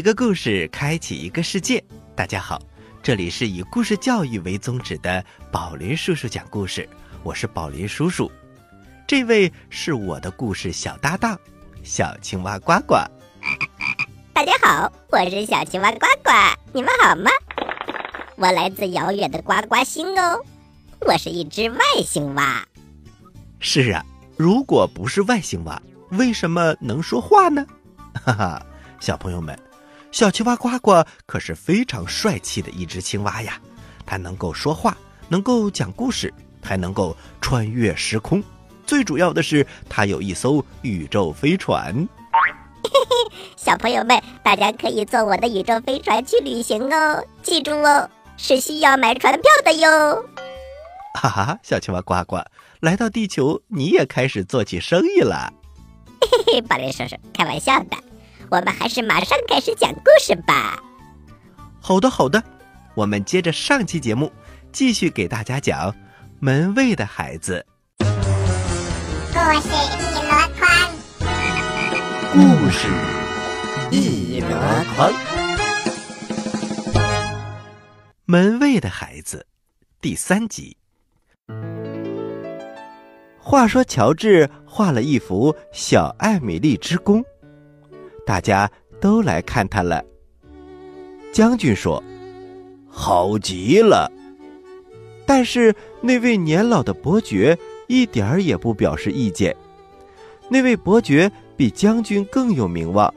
一个故事，开启一个世界。大家好，这里是以故事教育为宗旨的宝林叔叔讲故事，我是宝林叔叔。这位是我的故事小搭档，小青蛙呱呱。大家好，我是小青蛙呱呱，你们好吗？我来自遥远的呱呱星哦，我是一只外星蛙。是啊，如果不是外星蛙，为什么能说话呢？哈哈，小朋友们，小青蛙呱呱可是非常帅气的一只青蛙呀！它能够说话，能够讲故事，还能够穿越时空。最主要的是，它有一艘宇宙飞船。小朋友们，大家可以坐我的宇宙飞船去旅行哦，记住哦，是需要买船票的哟。哈哈，小青蛙呱呱来到地球，你也开始做起生意了。嘿嘿，宝林叔叔，开玩笑的，我们还是马上开始讲故事吧。好的，好的，我们接着上期节目，继续给大家讲门卫的孩子。故事一箩筐，故事一箩筐。门卫的孩子，第三集。话说，乔治画了一幅小艾米丽之宫，大家都来看他了。将军说：“好极了。”但是那位年老的伯爵一点儿也不表示意见。那位伯爵比将军更有名望，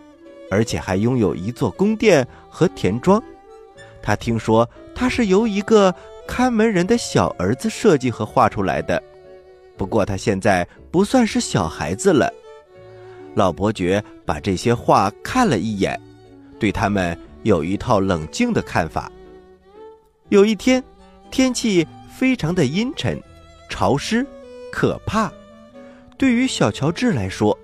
而且还拥有一座宫殿和田庄。他听说他是由一个看门人的小儿子设计和画出来的。不过他现在不算是小孩子了。老伯爵把这些画看了一眼，对他们有一套冷静的看法。有一天，天气非常的阴沉、潮湿、可怕。对于小乔治来说，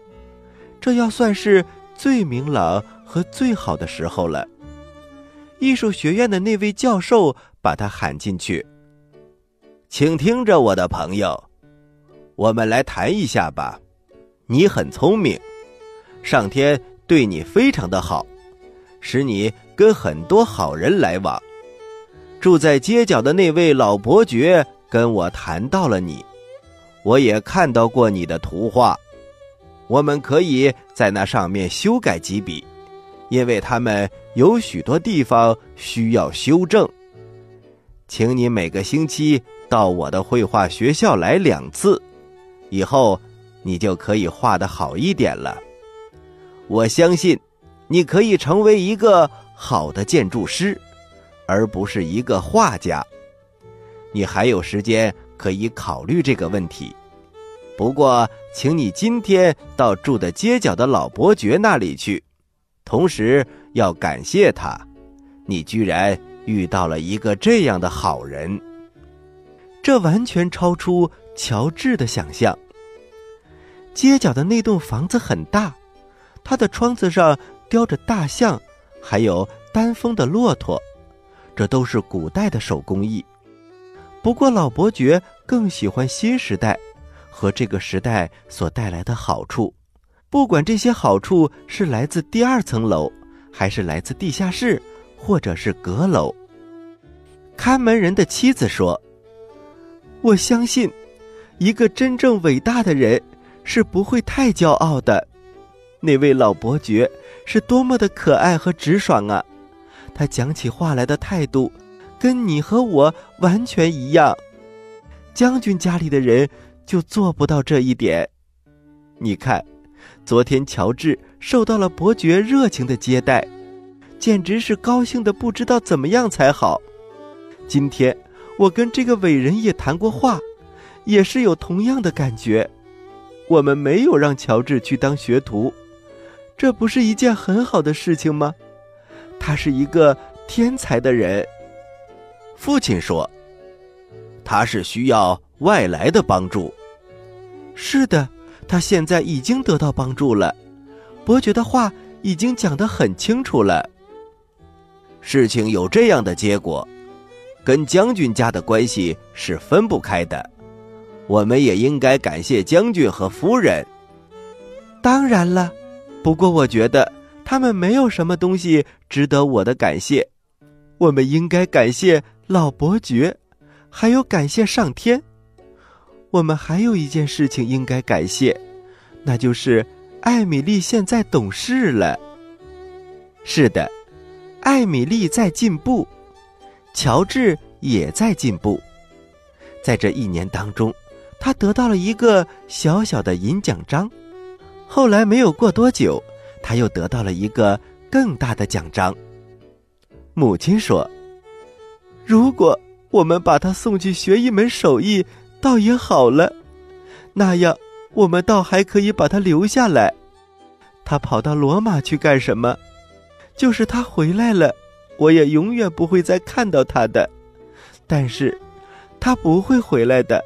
这要算是最明朗和最好的时候了。艺术学院的那位教授把他喊进去，请听着，我的朋友。我们来谈一下吧。你很聪明，上天对你非常的好，使你跟很多好人来往。住在街角的那位老伯爵跟我谈到了你，我也看到过你的图画。我们可以在那上面修改几笔，因为他们有许多地方需要修正。请你每个星期到我的绘画学校来两次。以后，你就可以画的好一点了。我相信，你可以成为一个好的建筑师，而不是一个画家。你还有时间可以考虑这个问题。不过，请你今天到住的街角的老伯爵那里去，同时要感谢他，你居然遇到了一个这样的好人。这完全超出。乔治的想象。街角的那栋房子很大，他的窗子上雕着大象，还有丹峰的骆驼，这都是古代的手工艺。不过老伯爵更喜欢新时代和这个时代所带来的好处，不管这些好处是来自第二层楼，还是来自地下室，或者是阁楼。看门人的妻子说：“我相信。”一个真正伟大的人是不会太骄傲的。那位老伯爵是多么的可爱和直爽啊！他讲起话来的态度，跟你和我完全一样。将军家里的人就做不到这一点。你看，昨天乔治受到了伯爵热情的接待，简直是高兴的不知道怎么样才好。今天我跟这个伟人也谈过话。也是有同样的感觉，我们没有让乔治去当学徒，这不是一件很好的事情吗？他是一个天才的人。父亲说：“他是需要外来的帮助。是的，他现在已经得到帮助了。伯爵的话已经讲得很清楚了。事情有这样的结果，跟将军家的关系是分不开的。我们也应该感谢将军和夫人。当然了，不过我觉得他们没有什么东西值得我的感谢。我们应该感谢老伯爵，还有感谢上天。我们还有一件事情应该感谢，那就是艾米丽现在懂事了。是的，艾米丽在进步，乔治也在进步。在这一年当中，他得到了一个小小的银奖章。后来没有过多久，他又得到了一个更大的奖章。母亲说：“如果我们把他送去学一门手艺，倒也好了，那样我们倒还可以把他留下来。他跑到罗马去干什么？就是他回来了，我也永远不会再看到他的。但是，他不会回来的，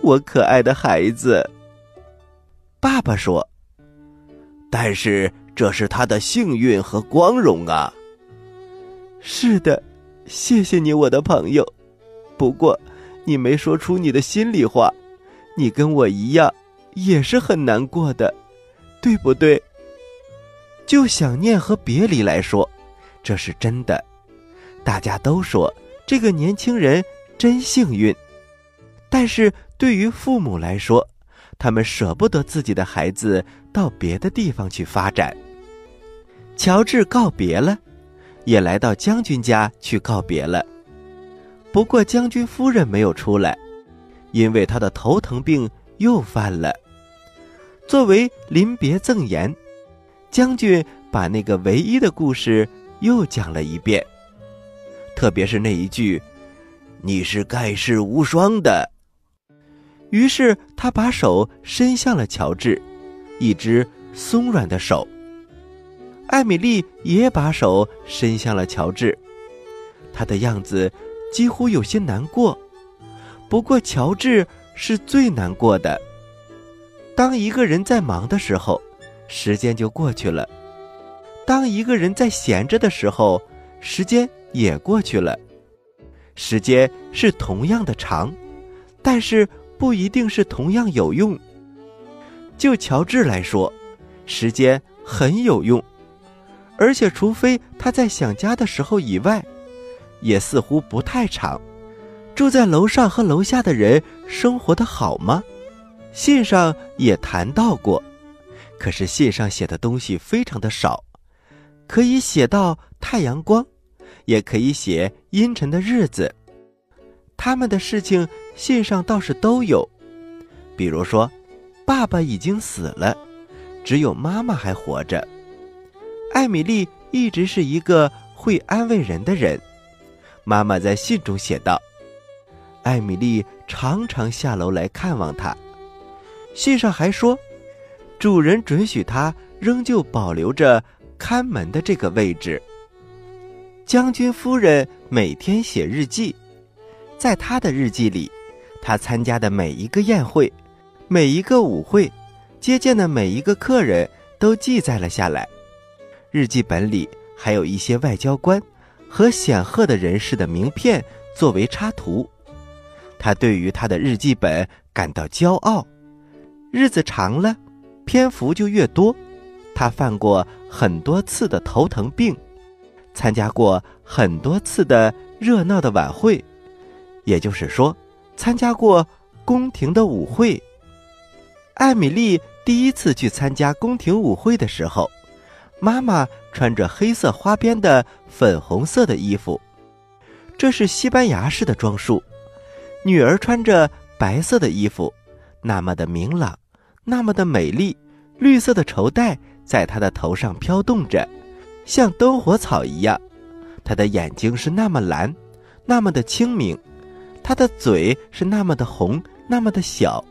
我可爱的孩子。”爸爸说：“但是这是他的幸运和光荣啊。”是的，谢谢你，我的朋友。不过，你没说出你的心里话，你跟我一样，也是很难过的，对不对？就想念和别离来说，这是真的。大家都说这个年轻人真幸运，但是对于父母来说，他们舍不得自己的孩子到别的地方去发展。乔治告别了。也来到将军家去告别了，不过将军夫人没有出来，因为她的头疼病又犯了。作为临别赠言，将军把那个唯一的故事又讲了一遍，特别是那一句：“你是盖世无双的。”于是他把手伸向了乔治，一只松软的手。艾米丽也把手伸向了乔治，她的样子几乎有些难过。不过，乔治是最难过的。当一个人在忙的时候，时间就过去了；当一个人在闲着的时候，时间也过去了。时间是同样的长，但是不一定是同样有用。就乔治来说，时间很有用。而且，除非他在想家的时候以外，也似乎不太长。住在楼上和楼下的人生活的好吗？信上也谈到过，可是信上写的东西非常的少，可以写到太阳光，也可以写阴沉的日子。他们的事情信上倒是都有，比如说，爸爸已经死了，只有妈妈还活着。艾米丽一直是一个会安慰人的人，妈妈在信中写道：“艾米丽常常下楼来看望她。”信上还说，主人准许她仍旧保留着看门的这个位置。将军夫人每天写日记，在她的日记里，她参加的每一个宴会、每一个舞会、接见的每一个客人都记载了下来。日记本里还有一些外交官和显赫的人士的名片作为插图，他对于他的日记本感到骄傲。日子长了，篇幅就越多。他犯过很多次的头疼病，参加过很多次的热闹的晚会，也就是说，参加过宫廷的舞会。艾米丽第一次去参加宫廷舞会的时候。妈妈穿着黑色花边的粉红色的衣服，这是西班牙式的装束。女儿穿着白色的衣服，那么的明朗，那么的美丽。绿色的绸带在她的头上飘动着，像灯火草一样。她的眼睛是那么蓝，那么的清明。她的嘴是那么的红，那么的小。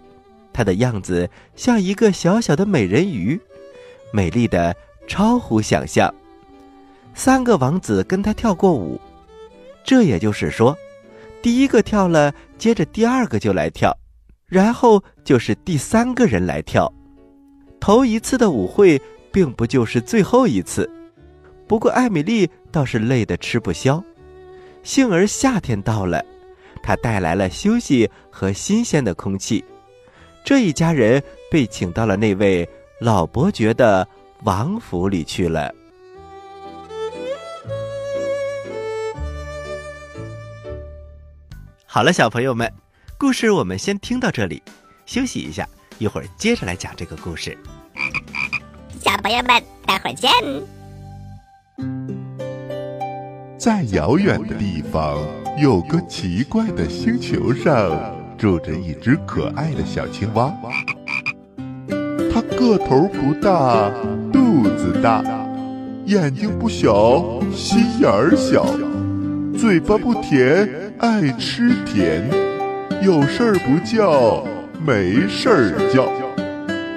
她的样子像一个小小的美人鱼，美丽的。超乎想象，三个王子跟她跳过舞，这也就是说，第一个跳了接着第二个就来跳，然后就是第三个人来跳。头一次的舞会并不就是最后一次，不过艾米丽倒是累得吃不消。幸而夏天到了，它带来了休息和新鲜的空气。这一家人被请到了那位老伯爵的王府里去了。好了，小朋友们，故事我们先听到这里，休息一下，一会儿接着来讲这个故事。小朋友们，待会儿见。在遥远的地方，有个奇怪的星球上，住着一只可爱的小青蛙。它个头不大，肚子大，眼睛不小，心眼儿小，嘴巴不甜，爱吃甜，有事儿不叫，没事儿叫。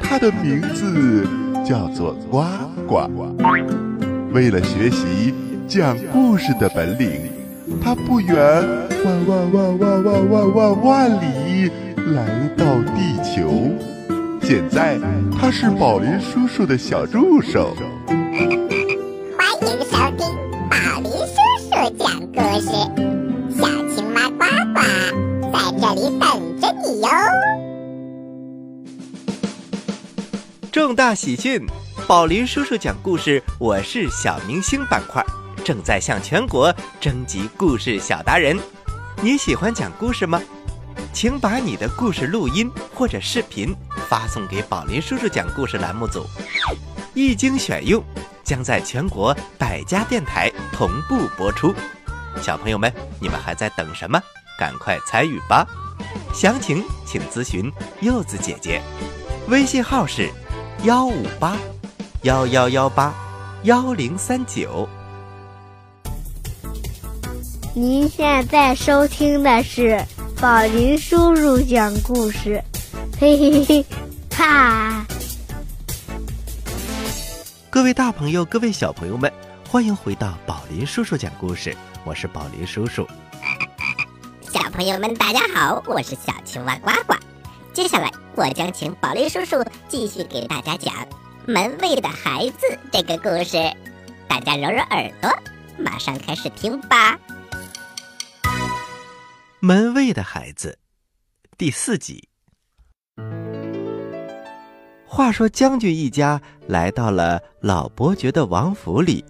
它的名字叫做呱呱。为了学习讲故事的本领，它不远万万万万万万万万里来到地球。现在他是宝林叔叔的小助手。欢迎收听宝林叔叔讲故事，小青蛙呱呱在这里等着你哟。重大喜讯！宝林叔叔讲故事，我是小明星板块，正在向全国征集故事小达人。你喜欢讲故事吗？请把你的故事录音或者视频发送给宝林叔叔讲故事栏目组，一经选用，将在全国百家电台同步播出。小朋友们，你们还在等什么？赶快参与吧！详情请咨询柚子姐姐，微信号是幺五八幺幺幺八幺零三九。您现在收听的是宝林叔叔讲故事，嘿嘿嘿，哈！各位大朋友，各位小朋友们，欢迎回到宝林叔叔讲故事，我是宝林叔叔。小朋友们，大家好，我是小青蛙呱呱。接下来，我将请宝林叔叔继续给大家讲《门卫的孩子》这个故事，大家揉揉耳朵，马上开始听吧。门卫的孩子，第四集。话说，将军一家来到了老伯爵的王府里。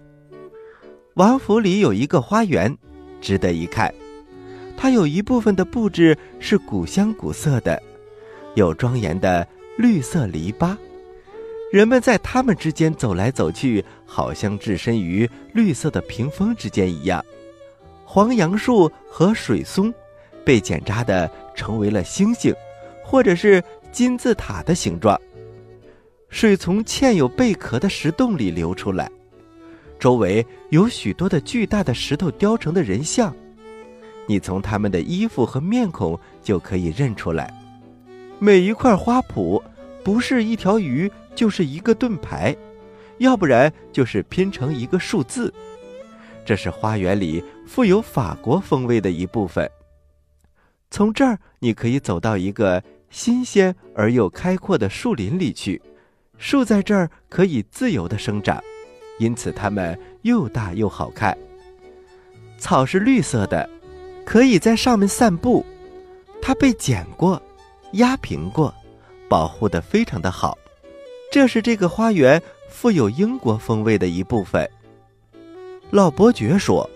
王府里有一个花园，值得一看。它有一部分的布置是古香古色的，有庄严的绿色篱笆，人们在它们之间走来走去，好像置身于绿色的屏风之间一样。黄杨树和水松被剪扎的成为了星星，或者是金字塔的形状。水从嵌有贝壳的石洞里流出来，周围有许多的巨大的石头雕成的人像。你从他们的衣服和面孔就可以认出来。每一块花圃不是一条鱼，就是一个盾牌，要不然就是拼成一个数字。这是花园里富有法国风味的一部分。从这儿，你可以走到一个新鲜而又开阔的树林里去。树在这儿可以自由的生长，因此它们又大又好看。草是绿色的。可以在上面散步，它被剪过、压平过，保护的非常的好。这是这个花园富有英国风味的一部分。老伯爵说：“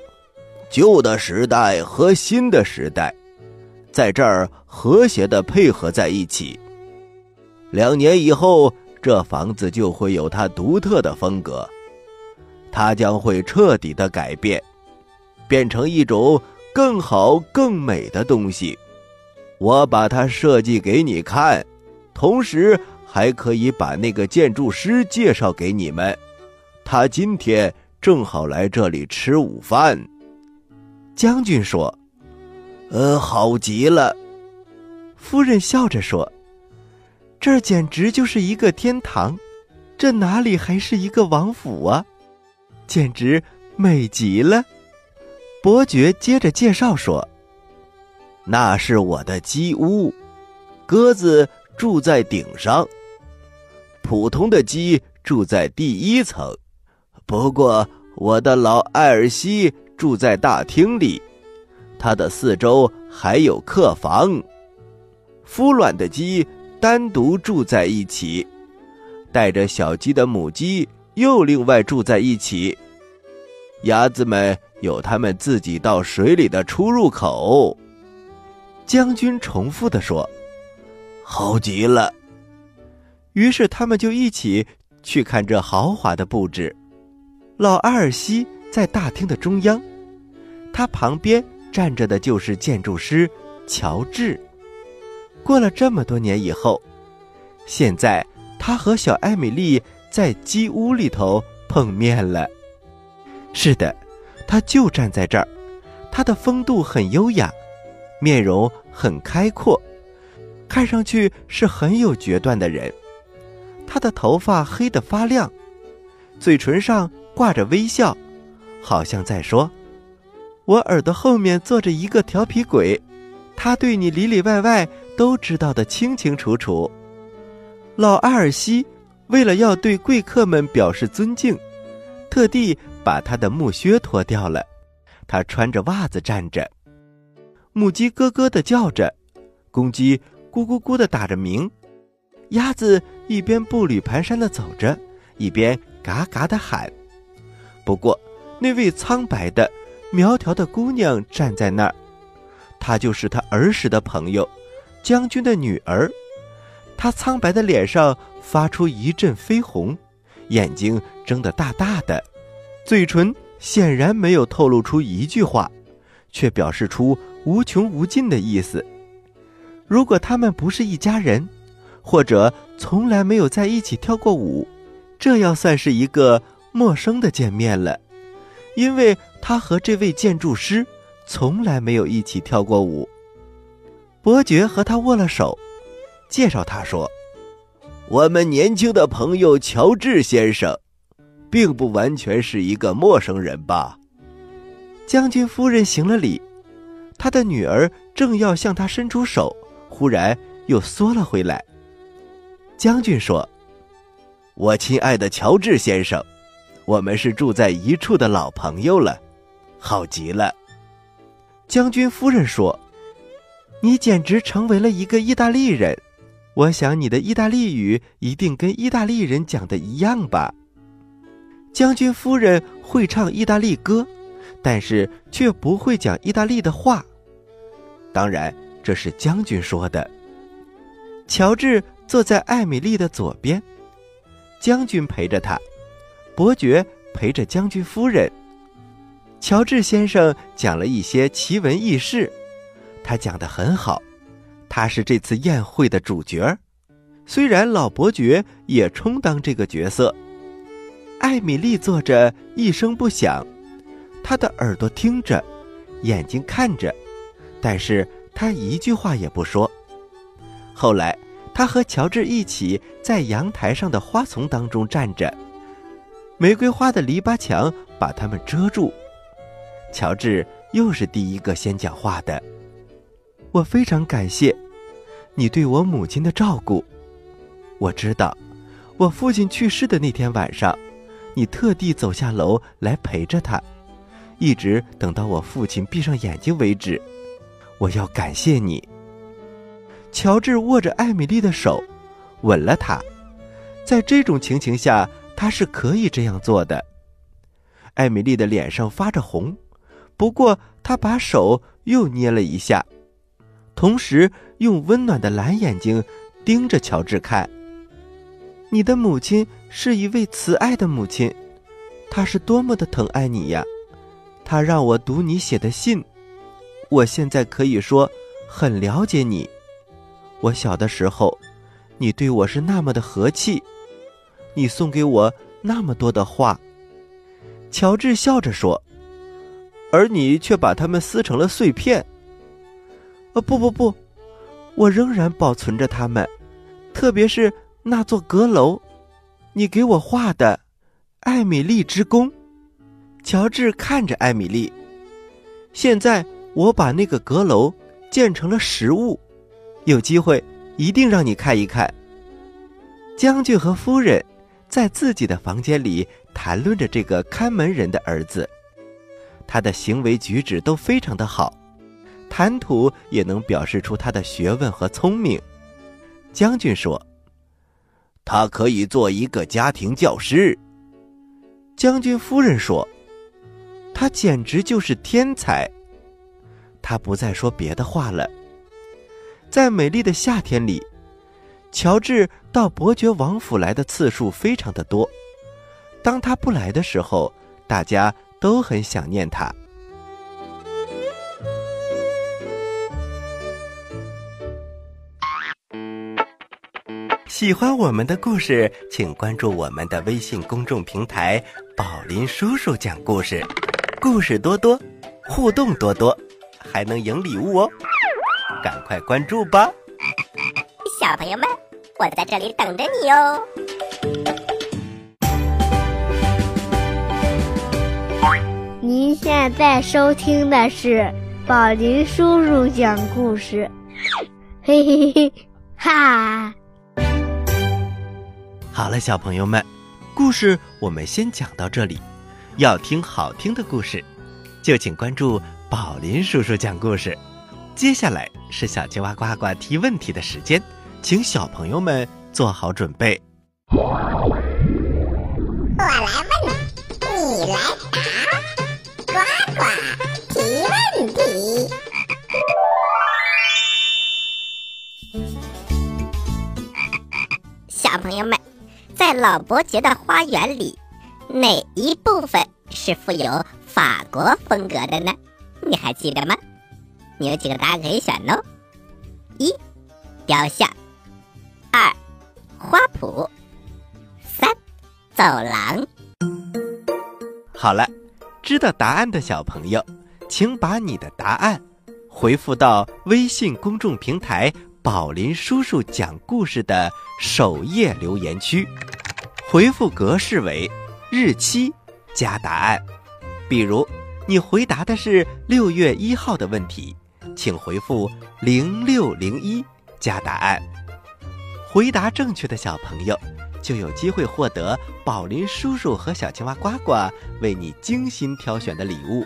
旧的时代和新的时代，在这儿和谐的配合在一起。两年以后，这房子就会有它独特的风格，它将会彻底的改变，变成一种。”更好、更美的东西，我把它设计给你看，同时还可以把那个建筑师介绍给你们。他今天正好来这里吃午饭。将军说：“呃，好极了。”夫人笑着说：“这简直就是一个天堂，这哪里还是一个王府啊？简直美极了。”伯爵接着介绍说：“那是我的鸡屋，鸽子住在顶上，普通的鸡住在第一层。不过，我的老艾尔西住在大厅里，它的四周还有客房。孵卵的鸡单独住在一起，带着小鸡的母鸡又另外住在一起。鸭子们有它们自己到水里的出入口。将军重复的说：“好极了。”于是他们就一起去看这豪华的布置。老阿尔西在大厅的中央，他旁边站着的就是建筑师乔治。过了这么多年以后，现在他和小艾米丽在鸡屋里头碰面了。是的，他就站在这儿，他的风度很优雅。面容很开阔，看上去是很有决断的人。他的头发黑得发亮，嘴唇上挂着微笑，好像在说：“我耳朵后面坐着一个调皮鬼，他对你里里外外都知道的清清楚楚。”老阿尔西为了要对贵客们表示尊敬，特地把他的木靴脱掉了，他穿着袜子站着。母鸡咯咯的叫着，公鸡咕咕咕的打着鸣，鸭子一边步履蹒跚的走着，一边嘎嘎的喊。不过，那位苍白的、苗条的姑娘站在那儿，她就是他儿时的朋友，将军的女儿。她苍白的脸上发出一阵绯红，眼睛睁得大大的，嘴唇显然没有透露出一句话，却表示出。无穷无尽的意思。如果他们不是一家人，或者从来没有在一起跳过舞，这要算是一个陌生的见面了，因为他和这位建筑师从来没有一起跳过舞。伯爵和他握了手，介绍他说：“我们年轻的朋友乔治先生，并不完全是一个陌生人吧？”将军夫人行了礼。他的女儿正要向他伸出手，忽然又缩了回来。将军说：“我亲爱的乔治先生，我们是住在一处的老朋友了，好极了。”将军夫人说：“你简直成为了一个意大利人，我想你的意大利语一定跟意大利人讲的一样吧？”将军夫人会唱意大利歌，但是却不会讲意大利的话。当然，这是将军说的。乔治坐在艾米丽的左边，将军陪着他，伯爵陪着将军夫人。乔治先生讲了一些奇闻异事，他讲的很好，他是这次宴会的主角虽然老伯爵也充当这个角色。艾米丽坐着一声不响，她的耳朵听着，眼睛看着。但是她一句话也不说。后来，她和乔治一起在阳台上的花丛当中站着，玫瑰花的篱笆墙把他们遮住。乔治又是第一个先讲话的：“我非常感谢你对我母亲的照顾。我知道，我父亲去世的那天晚上，你特地走下楼来陪着他，一直等到我父亲闭上眼睛为止。”我要感谢你。乔治握着艾米丽的手，吻了她。在这种情形下，他是可以这样做的。艾米丽的脸上发着红，不过他把手又捏了一下，同时用温暖的蓝眼睛盯着乔治看。你的母亲是一位慈爱的母亲，她是多么的疼爱你呀！她让我读你写的信。我现在可以说，很了解你。我小的时候，你对我是那么的和气，你送给我那么多的话。乔治笑着说：“而你却把它们撕成了碎片。”啊，不不不，我仍然保存着它们，特别是那座阁楼，你给我画的艾米丽之宫。乔治看着艾米丽，现在。我把那个阁楼建成了实物，有机会一定让你看一看。将军和夫人在自己的房间里谈论着这个看门人的儿子，他的行为举止都非常的好，谈吐也能表示出他的学问和聪明。将军说：“他可以做一个家庭教师。”将军夫人说：“他简直就是天才。”他不再说别的话了。在美丽的夏天里，乔治到伯爵王府来的次数非常的多。当他不来的时候，大家都很想念他。喜欢我们的故事，请关注我们的微信公众平台“宝林叔叔讲故事”，故事多多，互动多多。还能赢礼物哦！赶快关注吧，小朋友们，我在这里等着你哟。您现在收听的是宝林叔叔讲故事，嘿嘿嘿，哈！好了，小朋友们，故事我们先讲到这里。要听好听的故事，就请关注。宝林叔叔讲故事，接下来是小青蛙呱呱提问题的时间，请小朋友们做好准备。我来问，你你来小朋友们，在老伯爵的花园里，哪一部分是富有法国风格的呢？你还记得吗？你有几个答案可以选哦：一、雕像；二、花圃；三、走廊。好了，知道答案的小朋友，请把你的答案回复到微信公众平台“宝林叔叔讲故事”的首页留言区，回复格式为日期加答案，比如。你回答的是六月一号的问题，请回复零六零一加答案。回答正确的小朋友就有机会获得宝林叔叔和小青蛙呱呱为你精心挑选的礼物。